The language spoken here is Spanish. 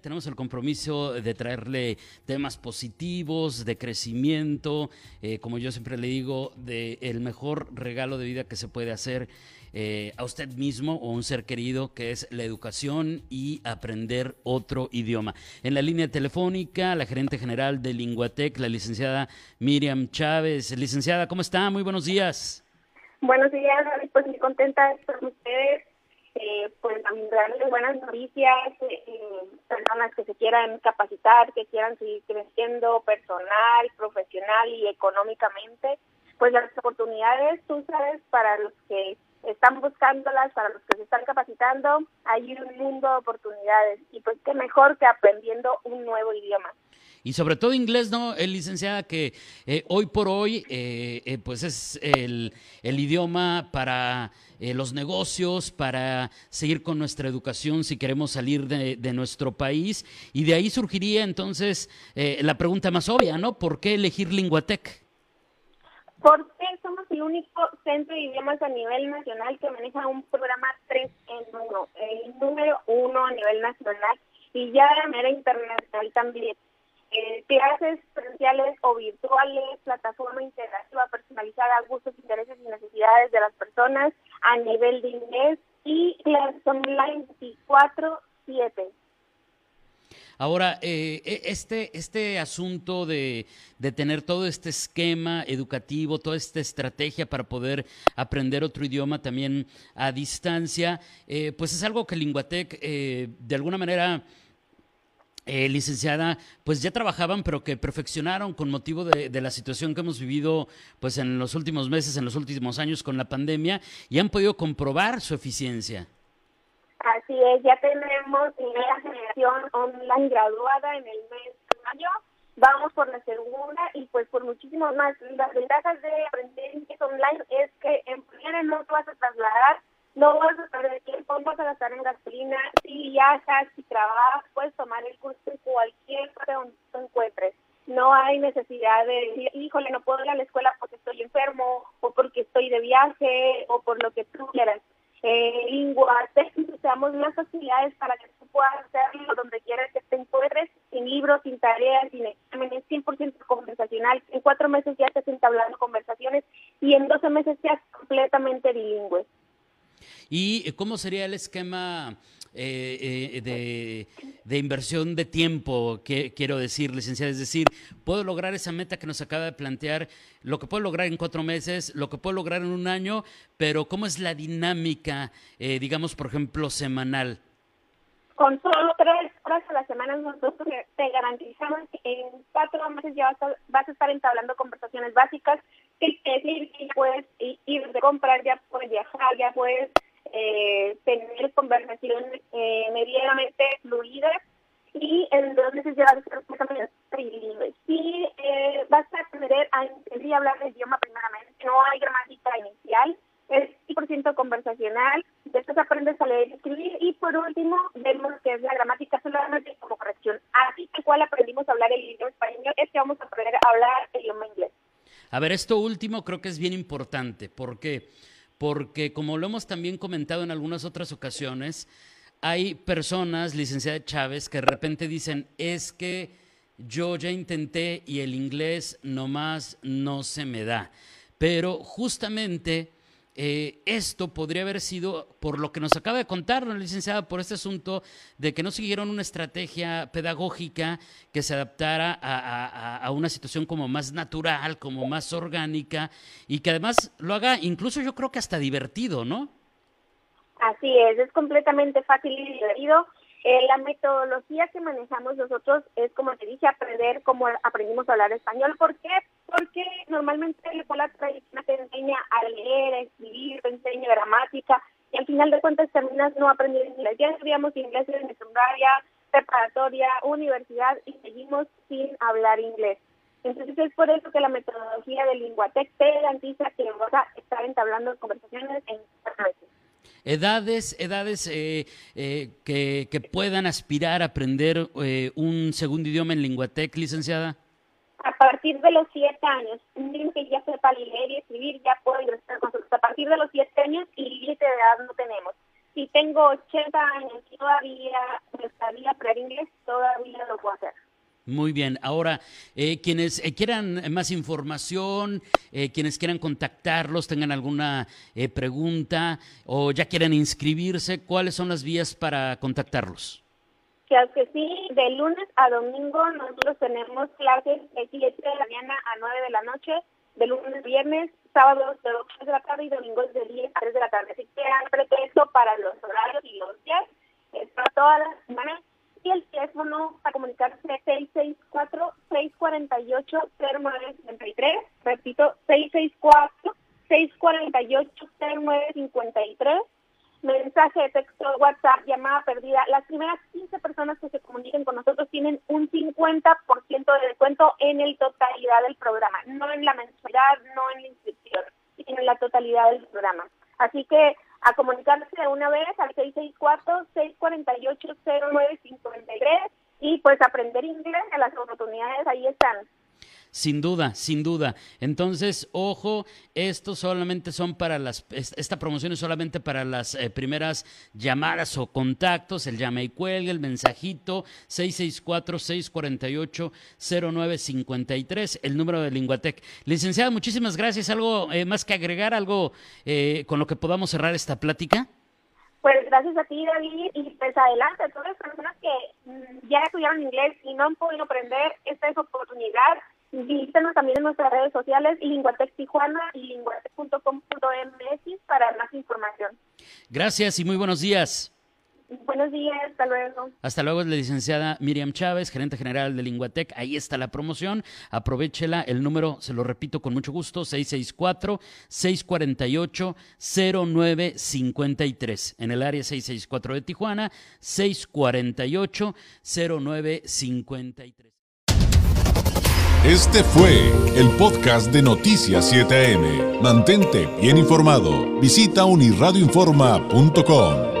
Tenemos el compromiso de traerle temas positivos, de crecimiento, eh, como yo siempre le digo, de el mejor regalo de vida que se puede hacer eh, a usted mismo o a un ser querido, que es la educación y aprender otro idioma. En la línea telefónica, la gerente general de Linguatec, la licenciada Miriam Chávez. Licenciada, ¿cómo está? Muy buenos días. Buenos días, pues muy contenta de estar con ustedes. Eh, pues darles buenas noticias, eh, personas que se quieran capacitar, que quieran seguir creciendo personal, profesional y económicamente, pues las oportunidades, tú sabes, para los que están buscándolas para los que se están capacitando, hay un mundo de oportunidades y pues qué mejor que aprendiendo un nuevo idioma. Y sobre todo inglés, ¿no? El licenciada que eh, hoy por hoy eh, eh, pues es el, el idioma para los negocios, para seguir con nuestra educación si queremos salir de, de nuestro país. Y de ahí surgiría entonces la pregunta más obvia, ¿no? ¿Por qué elegir Linguatec? Porque somos el único centro de idiomas a nivel nacional que maneja un programa 3 en 1, el número 1 a nivel nacional y ya de manera internacional también. Eh, clases presenciales o virtuales, plataforma interactiva personalizada a gustos, intereses y necesidades de las personas a nivel de inglés y clases online 24-7. Ahora, eh, e, este, este asunto de, tener todo este esquema educativo, toda esta estrategia para poder aprender otro idioma también a distancia, eh, pues es algo que Linguatec eh, de alguna manera... licenciada, pues ya trabajaban, pero que perfeccionaron con motivo de, de, la situación que hemos vivido pues en los últimos meses, en los últimos años con la pandemia, y han podido comprobar su eficiencia. Así es, ya tenemos primera generación online graduada en el mes de mayo. Vamos por la segunda y pues por muchísimos más. Las ventajas de aprender inglés online es que en primera no te vas a trasladar, no vas a perder tiempo, no vas a gastar en gasolina. Si viajas, si trabajas, puedes tomar el curso en cualquier parte donde te encuentres. No hay necesidad de decir, híjole, no puedo ir a la escuela porque estoy enfermo o porque estoy de viaje o por lo que tú quieras eh, lengua, más facilidades para que tú puedas hacerlo donde quieras que te encuentres, sin libros, sin tareas, sin exámenes, 100% conversacional. En cuatro meses ya estás entablando conversaciones y en 12 meses ya completamente bilingüe. ¿Y cómo sería el esquema eh, eh, de, inversión de tiempo, que, quiero decir, licenciada. Es decir, puedo lograr esa meta que nos acaba de plantear, lo que puedo lograr en cuatro meses, lo que puedo lograr en un año, pero ¿cómo es la dinámica, eh, digamos, por ejemplo, semanal? Con solo tres horas a la semana nosotros te garantizamos que en cuatro meses ya vas vas a estar entablando conversaciones básicas, que decir que puedes ir de comprar, ya puedes viajar, ya puedes eh, tener conversaciones eh, medianamente fluidas y en dos meses ya vas a ser completamente trilingüe. Si eh, vas a aprender a entender hablar el idioma primeramente, no hay gramática inicial, es 100% conversacional, después aprendes a leer y escribir y por último vemos que es la gramática solamente como corrección. Así que cual aprendimos a hablar el idioma español es que vamos a aprender a hablar el idioma inglés. A ver, esto último creo que es bien importante porque porque como lo hemos también comentado en algunas otras ocasiones, hay personas, licenciada Chávez, que de repente dicen, es que yo ya intenté y el inglés nomás no se me da. Pero justamente eh, esto podría haber sido, por lo que nos acaba de contar la licenciada, por este asunto de que no siguieron una estrategia pedagógica que se adaptara a, una situación como más natural, como más orgánica, y que además lo haga incluso yo creo que hasta divertido, ¿no? Así es, es completamente fácil y divertido. Eh, la metodología que manejamos nosotros es, como te dije, aprender cómo aprendimos a hablar español. ¿Por qué? Porque normalmente la escuela tradicional te enseña a leer, a escribir, te enseña gramática y al final de cuentas terminas no aprendiendo inglés. Ya estudiamos inglés en secundaria, preparatoria, universidad y seguimos sin hablar inglés. Entonces es por eso que la metodología de Linguatec te garantiza que vas a estar entablando conversaciones en meses. Edades, edades eh, eh, que, puedan aspirar a aprender eh, un segundo idioma en Linguatec, licenciada. A partir de los siete años, un niño que ya sepa leer y escribir ya puede ingresar A partir de los siete años y límite de edad no tenemos. Si tengo 80 años todavía me gustaría aprender inglés, todavía lo puedo hacer. Muy bien. Ahora, eh, quienes eh, quieran más información, eh, quienes quieran contactarlos, tengan alguna pregunta o ya quieran inscribirse, ¿cuáles son las vías para contactarlos? Que sí, de lunes a domingo nosotros tenemos clases de 7 de la mañana a 9 de la noche, de lunes a viernes, sábados de 8 de la tarde y domingos de 10 a 3 de la tarde. Así que hay pretexto para los horarios y los días, para todas las semanas y el teléfono para comunicarse es 664-648-0953. Repito, 664-648-0953. Mensaje de texto, WhatsApp, llamada perdida. Las primeras 15 personas que se comuniquen con nosotros tienen un 50% de descuento en el totalidad del programa. No en la mensualidad, no en la inscripción, sino en la totalidad del programa. Así que a comunicarse de una vez al 664-648-0953 y pues aprender inglés, en las oportunidades ahí están. Sin duda, sin duda. Entonces, ojo, esto solamente son para las, esta promoción es solamente para las eh, primeras llamadas o contactos, el llame y cuelgue, el mensajito 664-648-0953, el número de Linguatec. Licenciada, muchísimas gracias. ¿Algo eh, más que agregar? ¿Algo eh, con lo que podamos cerrar esta plática? Pues gracias a ti, David, y pues adelante a todas las personas que mm, ya estudiaron inglés y no han podido aprender, esta es oportunidad Visítenos también en nuestras redes sociales, Linguatec Tijuana y linguatec.com.mx para más información. Gracias y muy buenos días. Buenos días, hasta luego. Hasta luego, es la licenciada Miriam Chávez, gerente general de Linguatec. Ahí está la promoción. Aprovechela. El número, se lo repito con mucho gusto, 664-648-0953. En el área 664 de Tijuana, 648-0953. Este fue el podcast de Noticias 7am. Mantente bien informado. Visita unirradioinforma.com.